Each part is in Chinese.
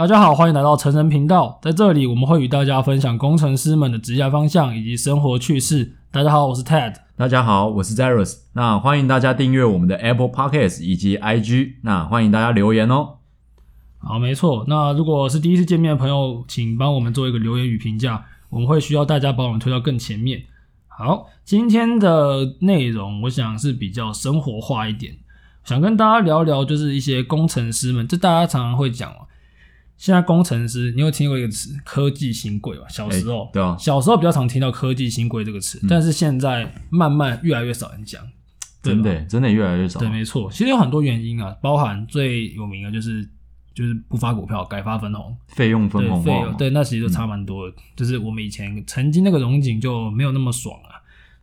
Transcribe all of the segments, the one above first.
大家好，欢迎来到成人频道。在这里，我们会与大家分享工程师们的职业方向以及生活趣事。大家好，我是 Ted。大家好，我是 Zeros。那欢迎大家订阅我们的 Apple Podcast 以及 IG。那欢迎大家留言哦。好，没错。那如果是第一次见面的朋友，请帮我们做一个留言与评价，我们会需要大家把我们推到更前面。好，今天的内容我想是比较生活化一点，想跟大家聊聊，就是一些工程师们，这大家常常会讲现在工程师，你有听过一个词“科技新贵”吧？小时候，欸、对啊，小时候比较常听到“科技新贵”这个词，嗯，但是现在慢慢越来越少人讲，真的，真的越来越少。对，没错，其实有很多原因啊，包含最有名的就是就是不发股票，改发分红，费用分红，费用，对，那其实就差蛮多的，嗯。就是我们以前曾经那个荣景就没有那么爽啊。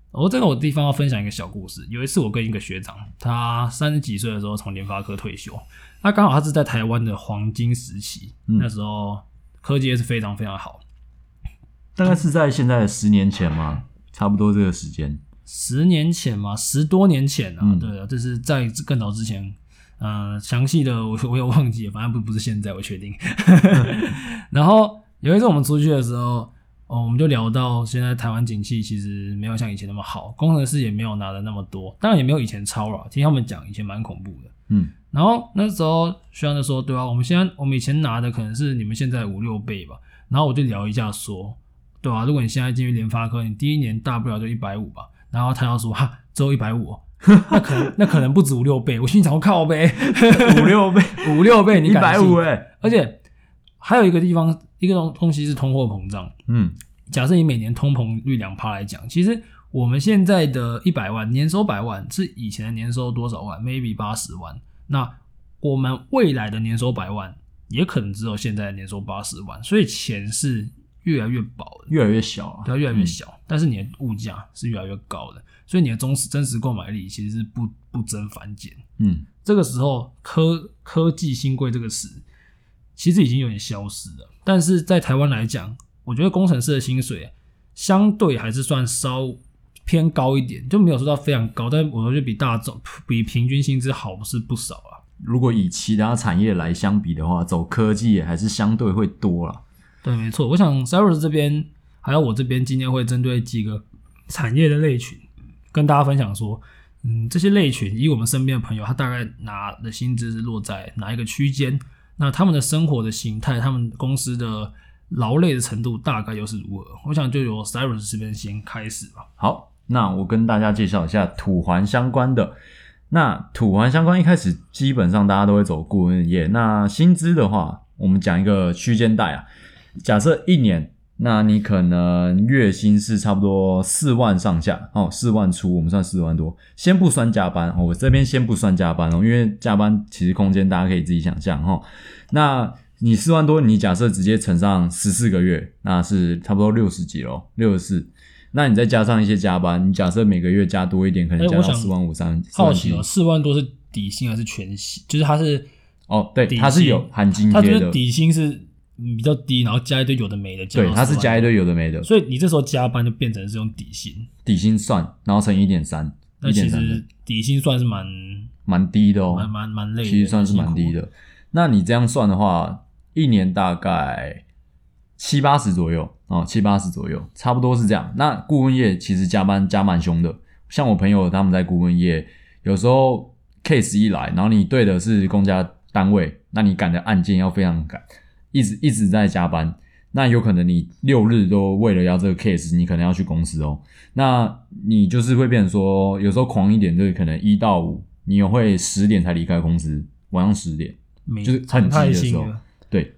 我这个我地方要分享一个小故事，有一次我跟一个学长，他三十几岁的时候从联发科退休。那刚好他是在台湾的黄金时期，嗯，那时候科技也是非常非常好。大概是在现在的十年前嘛？差不多这个时间。十年前嘛，十多年前啊，嗯、对啊，这是在更早之前。呃，详细的我我也忘记了，反正不不是现在，我确定。然后有一次我们出去的时候，哦，我们就聊到现在台湾景气其实没有像以前那么好，工程师也没有拿的那么多，当然也没有以前超了。听他们讲，以前蛮恐怖的。嗯。然后那时候徐安就说：“对啊，我们现在我们以前拿的可能是你们现在五六倍吧。”然后我就聊一下说：“对啊，如果你现在进去联发科，你第一年大不了就一百五吧。”然后他要说：“哈，只有一百五，那可能那可能不止五六倍。”我心想：“我靠呗，五六倍，五六倍，你一百五哎！而且还有一个地方，一个东东西是通货膨胀。嗯，假设你每年通膨率两趴来讲，其实我们现在的一百万年收百万是以前的年收多少万？maybe 八十万。”那我们未来的年收百万，也可能只有现在的年收八十万，所以钱是越来越薄的，越来越小啊，对，越来越小。嗯、但是你的物价是越来越高的，所以你的真实真实购买力其实是不不增反减。嗯，这个时候科科技新贵这个词其实已经有点消失了。但是在台湾来讲，我觉得工程师的薪水相对还是算稍偏高一点，就没有说到非常高，但我觉得比大众比平均薪资好是不少啊。如果以其他产业来相比的话，走科技也还是相对会多了。对，没错。我想 Cyrus 这边还有我这边今天会针对几个产业的类群跟大家分享说，嗯，这些类群以我们身边的朋友，他大概拿的薪资是落在哪一个区间？那他们的生活的形态，他们公司的劳累的程度大概又是如何？我想就由 Cyrus 这边先开始吧。好。那我跟大家介绍一下土环相关的。那土环相关一开始基本上大家都会走顾问业。那薪资的话，我们讲一个区间带啊。假设一年，那你可能月薪是差不多四万上下哦，四万出，我们算四万多。先不算加班哦，我这边先不算加班哦，因为加班其实空间大家可以自己想象哈。那你四万多，你假设直接乘上十四个月，那是差不多六十几咯，六十四。那你再加上一些加班，你假设每个月加多一点，可能加到四万五三。好奇哦，四万多是底薪还是全薪？就是它是哦，对，它是有含津贴的。它就是底薪是比较低，然后加一堆有的没的。对，它是加一堆有的没的。所以你这时候加班就变成是用底薪，底薪算，然后乘一点三。那其实底薪算是蛮蛮低的哦，蛮蛮蛮累的，其实算是蛮低的。那你这样算的话，一年大概七八十左右。哦，七八十左右，差不多是这样。那顾问业其实加班加蛮凶的，像我朋友他们在顾问业，有时候 case 一来，然后你对的是公家单位，那你赶的案件要非常赶，一直一直在加班，那有可能你六日都为了要这个 case，你可能要去公司哦。那你就是会变成说，有时候狂一点，就是可能一到五，你也会十点才离开公司，晚上十点，就是很急的时候。对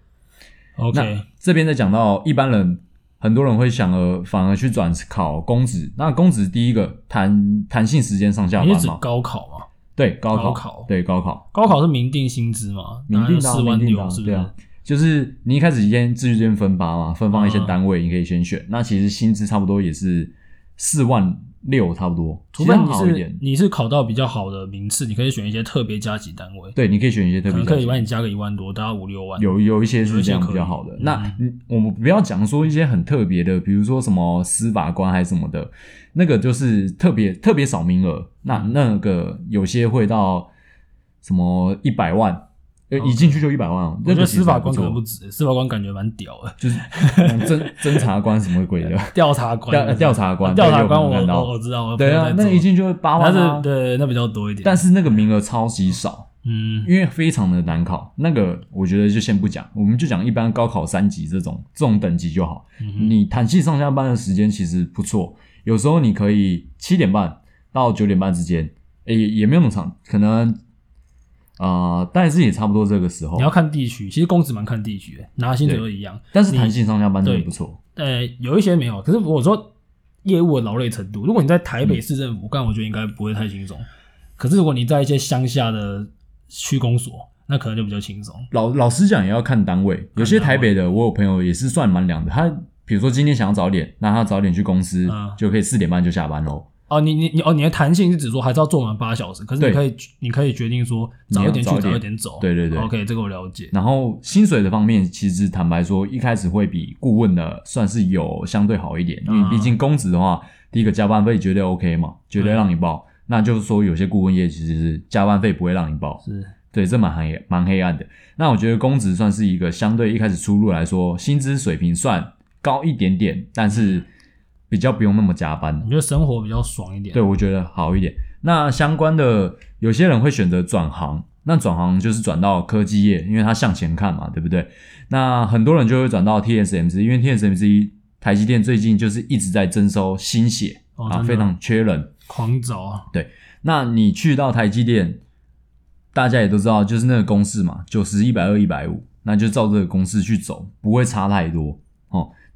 ，OK，这边在讲到一般人。很多人会想而反而去转考公职，那公职第一个弹弹性时间上下班嘛？高考嘛？对，高考，高考，对，高考，高考是明定薪资嘛？明定的，明定的，对啊，就是你一开始先志愿分发嘛，分发一些单位，你可以先选，嗯、那其实薪资差不多也是四万。六差不多，除非你是你是考到比较好的名次，你可以选一些特别加级单位。对，你可以选一些特别可以帮你加个一万多，大概五六万。有有一些是这样比较好的。那嗯，我们不要讲说一些很特别的，比如说什么司法官还是什么的，那个就是特别特别少名额。那那个有些会到什么一百万，一进去就一百万。我觉得司法官可能不止，司法官感觉蛮屌的，就是侦 侦查官什么鬼的，调查官，调查官，调查官，我我知道，对啊，那一进去就八万，但是对那比较多一点，但是那个名额超级少。嗯，因为非常的难考，那个我觉得就先不讲，我们就讲一般高考三级这种这种等级就好。嗯、你弹性上下班的时间其实不错，有时候你可以七点半到九点半之间，诶，也没有那么长，可能呃，但是也差不多这个时候。你要看地区，其实工资蛮看地区的，拿薪水都一样，但是弹性上下班真的不错。呃，有一些没有，可是我说业务的劳累程度，如果你在台北市政府干，嗯、我觉得应该不会太轻松。可是如果你在一些乡下的，区公所，那可能就比较轻松。老老实讲，也要看单位。有些台北的，我有朋友也是算蛮凉的。他比如说今天想要早点，那他早点去公司，嗯、就可以四点半就下班喽。哦，你你你哦，你的弹性是指说还是要做满八小时？可是你可以你可以决定说早一点去，早一点走。对对对，OK，这个我了解。然后薪水的方面，其实坦白说，一开始会比顾问的算是有相对好一点，因为毕竟公职的话，第一个加班费绝对 OK 嘛，绝对让你报。嗯、那就是说，有些顾问业其实是加班费不会让你报。是。对，这蛮黑蛮黑暗的。那我觉得公职算是一个相对一开始出入来说，薪资水平算高一点点，但是 比较不用那么加班。你觉得生活比较爽一点？对，我觉得好一点。那相关的，有些人会选择转行，那转行就是转到科技业，因为他向前看嘛，对不对？那很多人就会转到 TSMC，因为 TSMC 台积电最近就是一直在征收新血、哦、啊，非常缺人，狂找啊。对，那你去到台积电。大家也都知道，就是那个公式嘛，九十、一百二、一百五，那就照这个公式去走，不会差太多哦。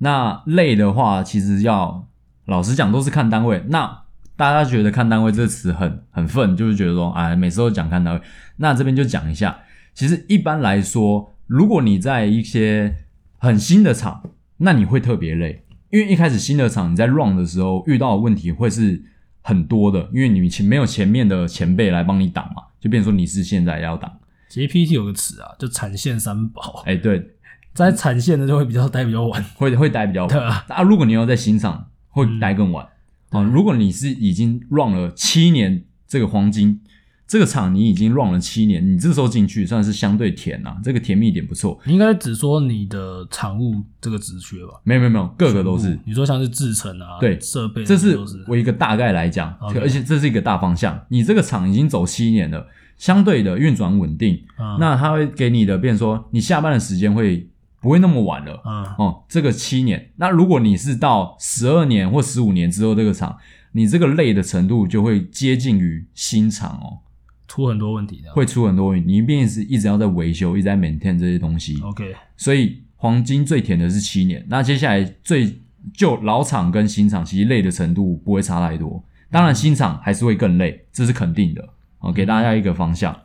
那累的话，其实要老实讲，都是看单位。那大家觉得看单位这个词很很愤，就是觉得说，哎，每次都讲看单位。那这边就讲一下，其实一般来说，如果你在一些很新的厂，那你会特别累，因为一开始新的厂你在 run 的时候遇到的问题会是很多的，因为你前没有前面的前辈来帮你挡嘛。就变成说你是现在要挡，其实 PT 有个词啊，就产线三宝。哎，对，在产线的就会比较待比较晚，会会待比较晚。对啊，啊，如果你要在新厂，会待更晚。啊，如果你是已经 run 了七年这个黄金。这个厂你已经 run 了七年，你这时候进去算是相对甜呐、啊，这个甜蜜点不错。你应该只说你的产物这个职缺吧？没有没有没有，个个都是。你说像是制程啊，对，设备，这是我一个大概来讲.而且这是一个大方向。你这个厂已经走七年了，相对的运转稳定，嗯、那他会给你的变说，你下班的时间会不会那么晚了？嗯，哦，这个七年，那如果你是到十二年或十五年之后这个厂，你这个累的程度就会接近于新厂哦。出很多问题的，会出很多问题。你一边是一直要在维修，一直在 maintain 这些东西。OK，所以黄金最甜的是七年。那接下来最就老厂跟新厂其实累的程度不会差太多。当然新厂还是会更累，这是肯定的。好，给大家一个方向。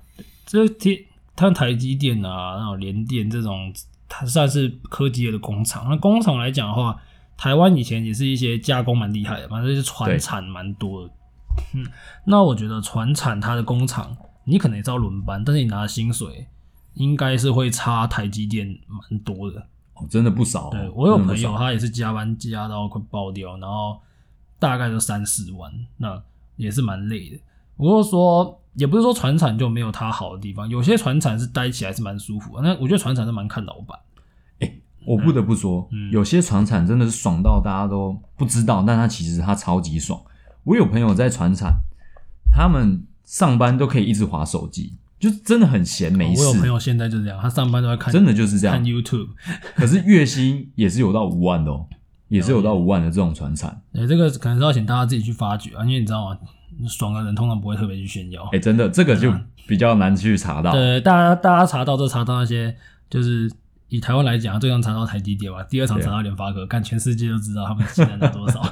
这天它台积电啊，然后联电这种，它算是科技业的工厂。那工厂来讲的话，台湾以前也是一些加工蛮厉害的，反正就是船产蛮多的。嗯，那我觉得船产它的工厂，你可能也知道轮班，但是你拿的薪水应该是会差台积电蛮多的。哦，真的不少哦。对，我有朋友，他也是加班加到快爆掉，然后大概就三四万，那也是蛮累的。不过说，也不是说船产就没有它好的地方，有些船产是待起来是蛮舒服的。那我觉得船产是蛮看老板。欸，我不得不说，嗯，有些传产真的是爽到大家都不知道，但他其实它超级爽。我有朋友在传产，他们上班都可以一直划手机，就真的很闲没事。我有朋友现在就这样，他上班都在看，真的就是这样看 YouTube。可是月薪也是有到五万的哦，也是有到五万的这种传产。对，这个可能是要请大家自己去发掘啊，因为你知道吗？爽的人通常不会特别去炫耀。哎，真的，这个就比较难去查到。对，大家大家查到就查到那些就是。以台湾来讲，最终查到台积电吧，第二场查到联发科，看全世界都知道他们现在拿多少，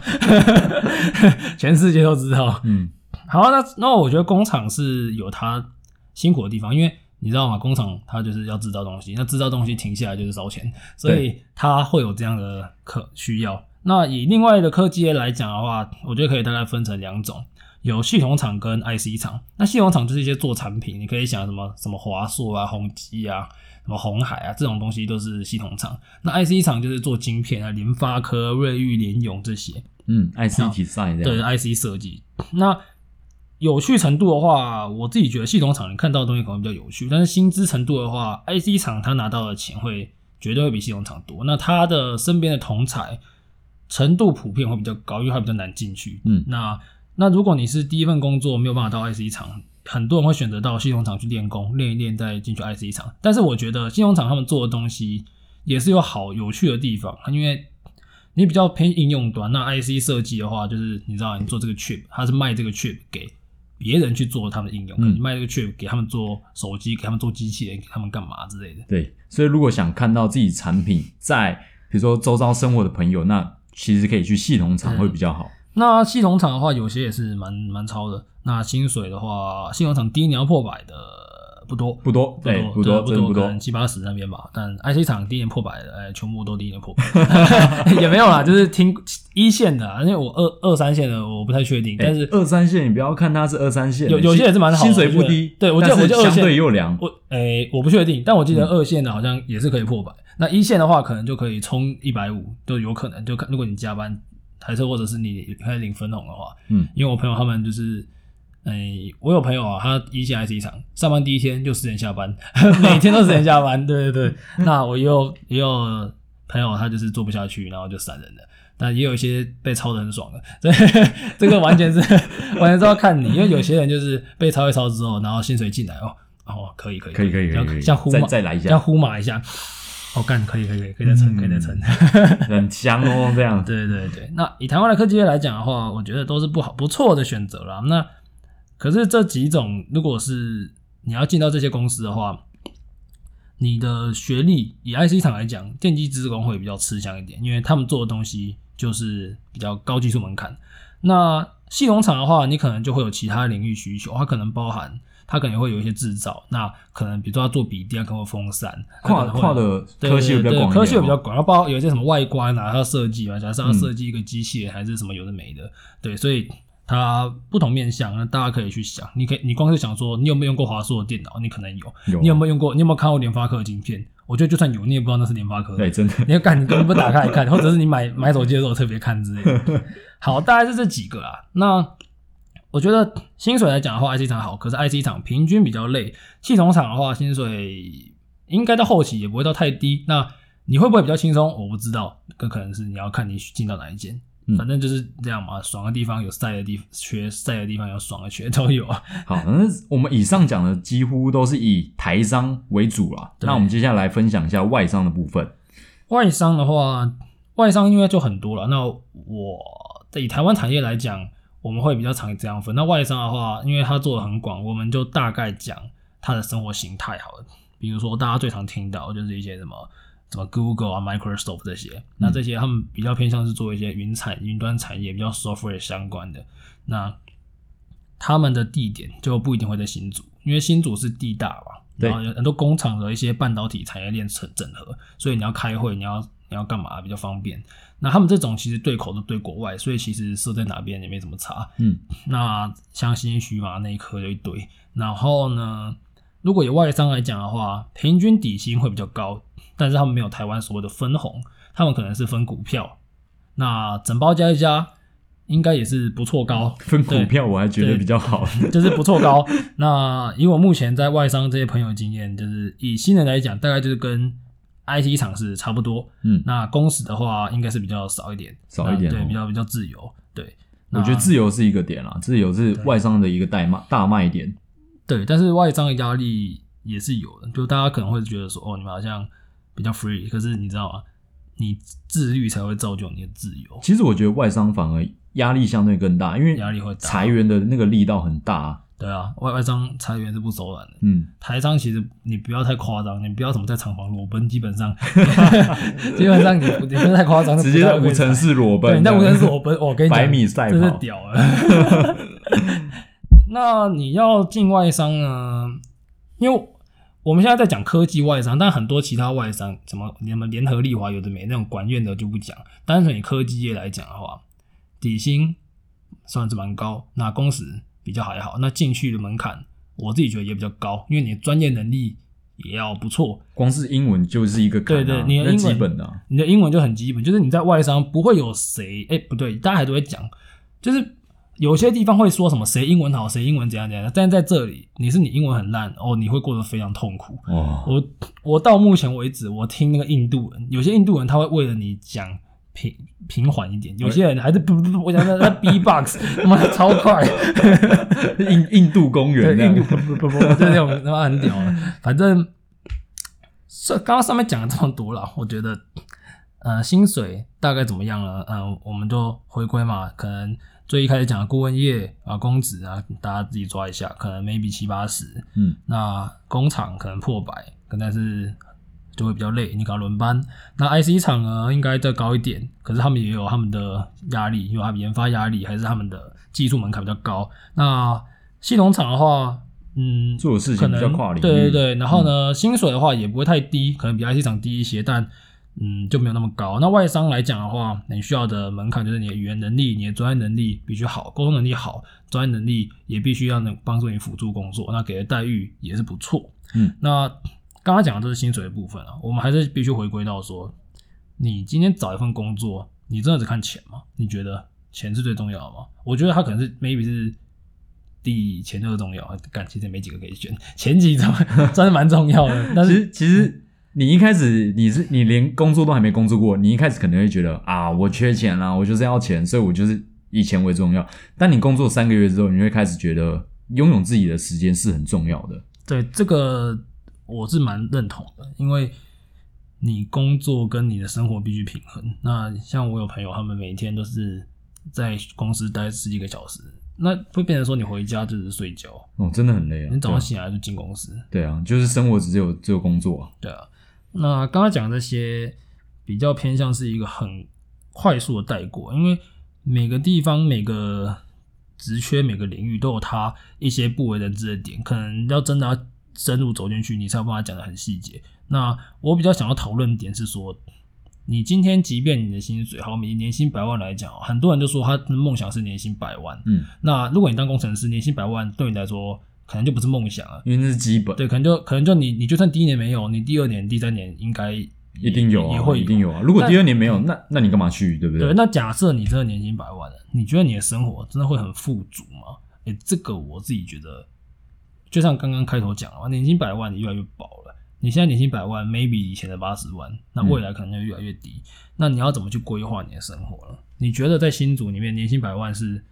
全世界都知道。嗯，好，那那我觉得工厂是有它辛苦的地方，因为你知道吗？工厂它就是要制造东西，那制造东西停下来就是烧钱，所以它会有这样的可需要。那以另外的科技业来讲的话，我觉得可以大概分成两种，有系统厂跟 IC 厂。那系统厂就是一些做产品，你可以想什么什么华硕啊、宏基啊。什么红海啊，这种东西都是系统厂。那 IC 厂就是做晶片啊，联发科、瑞昱、联咏这些。嗯，IC design 对，IC 设计。那有趣程度的话，我自己觉得系统厂你看到的东西可能比较有趣，但是薪资程度的话，IC 厂他拿到的钱会绝对会比系统厂多。那他的身边的同才程度普遍会比较高，因为他比较难进去。嗯，那那如果你是第一份工作没有办法到 IC 厂，很多人会选择到系统厂去练功，练一练再进去 IC 厂。但是我觉得系统厂他们做的东西也是有好有趣的地方，因为你比较偏应用端。那 IC 设计的话，就是你知道你做这个 chip，它是卖这个 chip 给别人去做他们的应用，嗯、你卖这个 chip 给他们做手机，给他们做机器人，给他们干嘛之类的。对，所以如果想看到自己产品在比如说周遭生活的朋友，那其实可以去系统厂会比较好。那系统厂的话，有些也是蛮蛮超的。那薪水的话，系统厂第一年要破百的不多，不多，不多，对，不多，不多，可能七八十那边吧。但 IC 厂第一年破百的，哎，全部都第一年破百，也没有啦，就是听一线的，因为我二二三线的我不太确定。但是二三线，你不要看它是二三线，有有些也是蛮好，薪水不低。对，我记得我就二线相对又凉。我哎，我不确定，但我记得二线的好像也是可以破百。那一线的话，可能就可以冲一百五，都有可能。就看如果你加班。还是或者是你开始领分红的话，嗯，因为我朋友他们就是，哎、欸，我有朋友啊，他一线 IC 厂上班第一天就十点下班，每天都十点下班，对对对。那我也有也有朋友他就是做不下去，然后就闪人了。但也有一些被抄的很爽的，这这个完全是完全是要看你，因为有些人就是被抄一抄之后，然后薪水进来哦，哦，可以可以可以可以可以，像呼马再再来一下，像呼马一下。哦，干可以可以可以可以再撑可以再撑，很香哦这样。对对对，那以台湾的科技业来讲的话，我觉得都是不好不错的选择啦。那可是这几种，如果是你要进到这些公司的话，你的学历以 IC 厂来讲，电机资工会比较吃香一点，因为他们做的东西就是比较高技术门槛。那系统厂的话，你可能就会有其他领域需求，它可能包含。他可能会有一些制造，那可能比如说要做笔电，可能会风扇，跨跨的科系比较广，科系比较广，然后包括有一些什么外观啊，它要设计啊，假设要设计一个机械还是什么有的没的，嗯、对，所以它不同面向，那大家可以去想，你可以，你光是想说，你有没有用过华硕的电脑？你可能有，有你有没有用过？你有没有看过联发科的晶片？我觉得就算有，你也不知道那是联发科的，对，真的，你要看，你根本不打开来看，或者是你买买手机的时候特别看之类的。好，大概是这几个啊，那。我觉得薪水来讲的话，IC 厂好，可是 IC 厂平均比较累。系统厂的话，薪水应该到后期也不会到太低。那你会不会比较轻松？我不知道，更可能是你要看你进到哪一间。嗯、反正就是这样嘛，爽的地方有晒的地方，缺晒的地方有爽的缺都有啊。好，那我们以上讲的几乎都是以台商为主啦。那我们接下来分享一下外商的部分。外商的话，外商因为就很多了。那我以台湾产业来讲。我们会比较常这样分。那外商的话，因为他做的很广，我们就大概讲他的生活形态好了。比如说，大家最常听到就是一些什么什么 Google 啊、Microsoft 这些。那这些他们比较偏向是做一些云产、云端产业比较 software 相关的。那他们的地点就不一定会在新竹，因为新竹是地大嘛，然后有很多工厂的一些半导体产业链整整合，所以你要开会，你要你要干嘛比较方便。那他们这种其实对口都对国外，所以其实设在哪边也没怎么差。嗯，那像新徐嘛那一颗就一堆。然后呢，如果有外商来讲的话，平均底薪会比较高，但是他们没有台湾所谓的分红，他们可能是分股票。那整包加一加，应该也是不错高。分股票我还觉得比较好，就是不错高。那以我目前在外商这些朋友经验，就是以新人来讲，大概就是跟。IC 厂是差不多，嗯，那工时的话应该是比较少一点，少一点，对，比较比较自由，对。我觉得自由是一个点啦，自由是外商的一个大卖大卖点，对。但是外商的压力也是有的，就大家可能会觉得说，哦，你们好像比较 free，可是你知道吗？你自律才会造就你的自由。其实我觉得外商反而压力相对更大，因为压力会裁员的那个力道很大。对啊，外外商裁员是不手软的。嗯，台商其实你不要太夸张，你不要什么在厂房裸奔，基本上 基本上你你不要太夸张，直接在无尘室裸奔。在无尘室裸奔，我跟你讲，百米赛跑，这是屌了。那你要进外商呢？因为我们现在在讲科技外商，但很多其他外商，什么什么联合利华有的没那种管院的就不讲。单纯以科技业来讲的话，底薪算是蛮高，那工时。比较还好，那进去的门槛，我自己觉得也比较高，因为你的专业能力也要不错。光是英文就是一个对对，你的英文基本的，你的英文就很基本，就是你在外商不会有谁，哎，不对，大家还都会讲，就是有些地方会说什么谁英文好，谁英文怎样怎样，但在这里你是你英文很烂哦，你会过得非常痛苦。哦，我我到目前为止，我听那个印度人，有些印度人他会为了你讲平平缓一点，有些人还是不不不，我想那那 B box 他 妈超快，印印度公园，印度不不不不，就那种他妈很屌的，反正这刚刚上面讲了这么多了，我觉得呃薪水大概怎么样了？嗯、呃，我们就回归嘛，可能。最一开始讲的顾问业啊，工资啊，大家自己抓一下，可能 maybe 七八十，嗯，那工厂可能破百，但是就会比较累，你搞轮班。那 IC 厂呢，应该再高一点，可是他们也有他们的压力，因为他们研发压力，还是他们的技术门槛比较高。那系统厂的话，嗯，做的事情比较跨领域，对对对，然后呢，嗯、薪水的话也不会太低，可能比 IC 厂低一些，但。嗯，就没有那么高。那外商来讲的话，你需要的门槛就是你的语言能力、你的专业能力必须好，沟通能力好，专业能力也必须要能帮助你辅助工作。那给的待遇也是不错。嗯，那刚刚讲的都是薪水的部分啊，我们还是必须回归到说，你今天找一份工作，你真的只看钱吗？你觉得钱是最重要的吗？我觉得它可能是 maybe 是第前二重要，感其实也没几个可以选，前几种真的蛮重要的。但是其实。其实你一开始你是你连工作都还没工作过，你一开始可能会觉得啊，我缺钱啦，我就是要钱，所以我就是以钱为重要。但你工作三个月之后，你会开始觉得拥有自己的时间是很重要的。对，这个我是蛮认同的，因为你工作跟你的生活必须平衡。那像我有朋友，他们每天都是在公司待十几个小时，那会变成说你回家就是睡觉哦，真的很累啊。你早上醒来就进公司。对啊，就是生活只有只有工作。对啊。那刚刚讲这些比较偏向是一个很快速的带过，因为每个地方、每个职缺、每个领域都有它一些不为人知的点，可能要真的要深入走进去，你才有办法讲的很细节。那我比较想要讨论点是说，你今天即便你的薪水好，以年薪百万来讲，很多人就说他的梦想是年薪百万。嗯，那如果你当工程师，年薪百万对你来说，可能就不是梦想了，因为那是基本。对，可能就可能就你，你就算第一年没有，你第二年、第三年应该一定有啊，也会一定有啊。如果第二年没有，那那你干嘛去，对不对？对，那假设你真的年薪百万了，你觉得你的生活真的会很富足吗？诶，这个我自己觉得，就像刚刚开头讲了，年薪百万你越来越薄了。你现在年薪百万，maybe 以前的八十万，那未来可能就越来越低。嗯、那你要怎么去规划你的生活了？你觉得在新组里面，年薪百万是？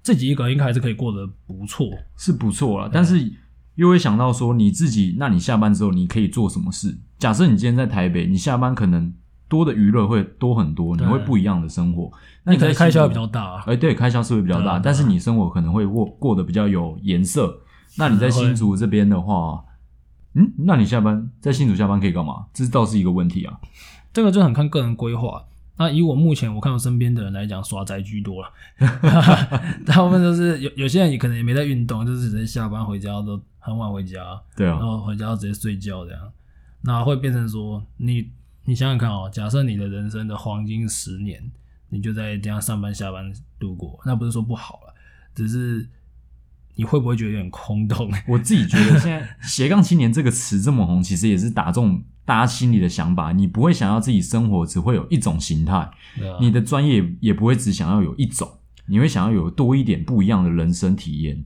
自己一个人应该还是可以过得不错，是不错了。但是又会想到说，你自己，那你下班之后你可以做什么事？假设你今天在台北，你下班可能多的娱乐会多很多，你会不一样的生活。那你可能开销比较大，啊，哎，对，开销是会比较大，但是你生活可能会过过得比较有颜色。那你在新竹这边的话，嗯，那你下班在新竹下班可以干嘛？这倒是一个问题啊。这个就很看个人规划。那以我目前我看到身边的人来讲，耍宅居多了，大部分都是有有些人也可能也没在运动，就是直接下班回家都很晚回家，对啊，然后回家直接睡觉这样，那会变成说你你想想看哦，假设你的人生的黄金十年，你就在这样上班下班度过，那不是说不好了，只是你会不会觉得有点空洞？我自己觉得现在斜杠青年这个词这么红，其实也是打中。大家心里的想法，你不会想要自己生活只会有一种形态，啊、你的专业也不会只想要有一种，你会想要有多一点不一样的人生体验。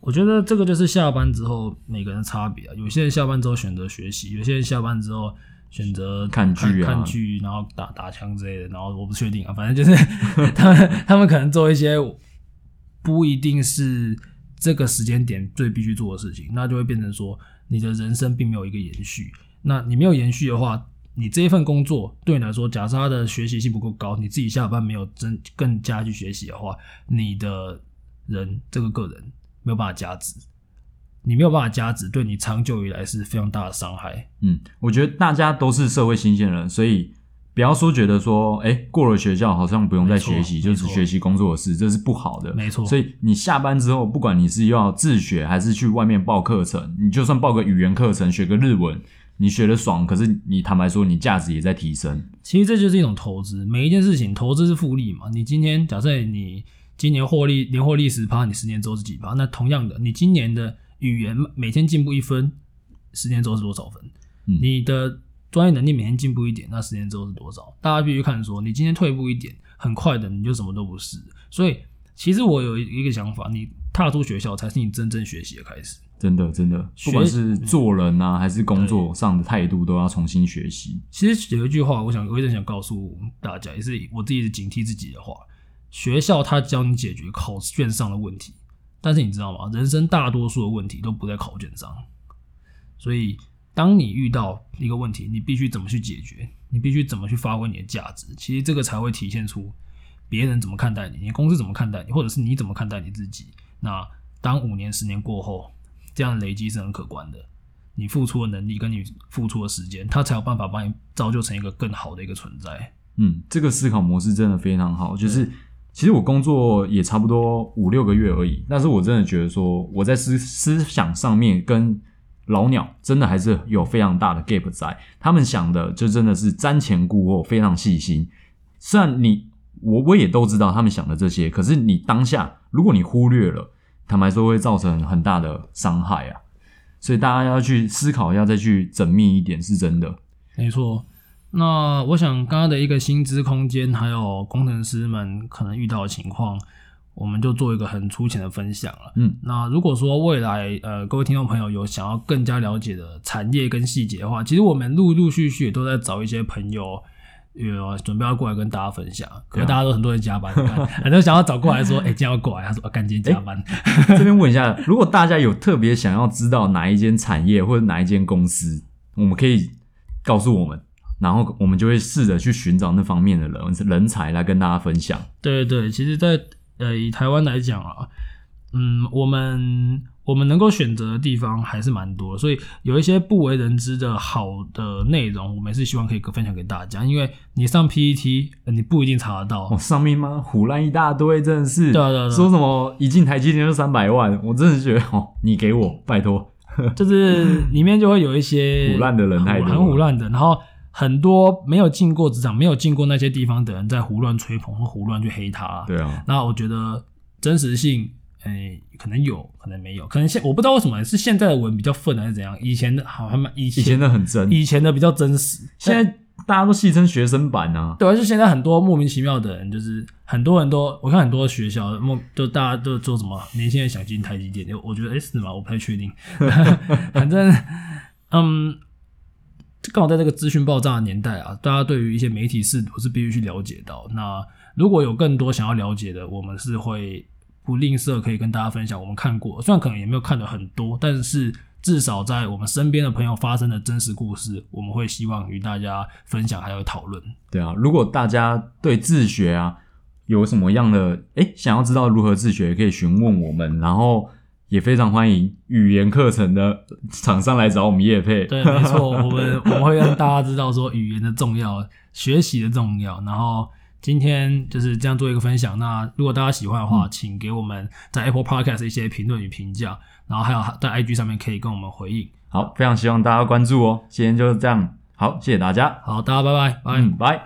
我觉得这个就是下班之后每个人的差别啊。有些人下班之后选择学习，有些人下班之后选择看剧啊，看剧，然后打打枪之类的。然后我不确定啊，反正就是 他们他们可能做一些不一定是这个时间点最必须做的事情，那就会变成说你的人生并没有一个延续。那你没有延续的话，你这一份工作对你来说，假设他的学习性不够高，你自己下班没有真更加去学习的话，你的人这个个人没有办法加值，你没有办法加值，对你长久以来是非常大的伤害。嗯，我觉得大家都是社会新鲜人，所以不要说觉得说，哎、欸，过了学校好像不用再学习，就只学习工作的事，这是不好的。没错，所以你下班之后，不管你是要自学还是去外面报课程，你就算报个语言课程，学个日文。你学的爽，可是你坦白说，你价值也在提升。其实这就是一种投资，每一件事情投资是复利嘛。你今天假设你今年获利年获利十趴，你十年之后是几趴？那同样的，你今年的语言每天进步一分，十年之后是多少分？嗯，你的专业能力每天进步一点，那十年之后是多少？大家必须看说，你今天退步一点，很快的你就什么都不是。所以其实我有一个想法，你踏出学校才是你真正学习的开始。真的，真的，不管是做人啊，还是工作上的态度，都要重新学习。其实有一句话，我想我一直想告诉大家，也是我自己的警惕自己的话：学校它教你解决考卷上的问题，但是你知道吗？人生大多数的问题都不在考卷上。所以，当你遇到一个问题，你必须怎么去解决？你必须怎么去发挥你的价值？其实这个才会体现出别人怎么看待你，你公司怎么看待你，或者是你怎么看待你自己。那当五年、十年过后，这样的累积是很可观的，你付出的能力跟你付出的时间，它才有办法把你造就成一个更好的一个存在。嗯，这个思考模式真的非常好。就是其实我工作也差不多五六个月而已，但是我真的觉得说我在思思想上面跟老鸟真的还是有非常大的 gap 在。他们想的就真的是瞻前顾后，非常细心。虽然你我我也都知道他们想的这些，可是你当下如果你忽略了。坦白说，会造成很大的伤害啊，所以大家要去思考一下，再去缜密一点，是真的。没错。那我想，刚刚的一个薪资空间，还有工程师们可能遇到的情况，我们就做一个很粗浅的分享了。嗯，那如果说未来呃，各位听众朋友有想要更加了解的产业跟细节的话，其实我们陆陆续续都在找一些朋友。有准备要过来跟大家分享，可是大家都很多人加班，很多想要找过来说，哎、欸，今天要过来，他说，赶紧加班。欸、这边问一下，如果大家有特别想要知道哪一间产业或者哪一间公司，我们可以告诉我们，然后我们就会试着去寻找那方面的人人才来跟大家分享。对对对，其实在，在呃以台湾来讲啊，嗯，我们。我们能够选择的地方还是蛮多，所以有一些不为人知的好的内容，我们也是希望可以分享给大家。因为你上 PTT，你不一定查得到。哦，上面吗？胡乱一大堆，真的是。对啊对啊。说什么一进台积电就三百万，我真的觉得哦，你给我拜托。就是里面就会有一些胡乱的人太多，很胡乱的，然后很多没有进过职场、没有进过那些地方的人在胡乱吹捧或胡乱去黑他。对啊。那我觉得真实性。哎、欸，可能有可能没有，可能现我不知道为什么是现在的文比较愤还是怎样？以前的好还蛮以前，以前的很真，以前的比较真实。现在大家都戏称学生版啊，对啊，就现在很多莫名其妙的人，就是很多人都我看很多学校莫就大家都做什么年轻人想进台积电，我觉得哎、欸、是吗？我不太确定。反正嗯，刚好在这个资讯爆炸的年代啊，大家对于一些媒体识读是必须去了解到。那如果有更多想要了解的，我们是会。不吝啬可以跟大家分享我们看过，虽然可能也没有看的很多，但是至少在我们身边的朋友发生的真实故事，我们会希望与大家分享还有讨论。对啊，如果大家对自学啊有什么样的诶想要知道如何自学，也可以询问我们，然后也非常欢迎语言课程的厂商来找我们叶配。对，没错，我们我们会让大家知道说语言的重要，学习的重要，然后。今天就是这样做一个分享。那如果大家喜欢的话，请给我们在 Apple Podcast 一些评论与评价，然后还有在 IG 上面可以跟我们回应。好，非常希望大家关注哦。今天就是这样，好，谢谢大家。好，大家拜拜，拜、嗯、拜。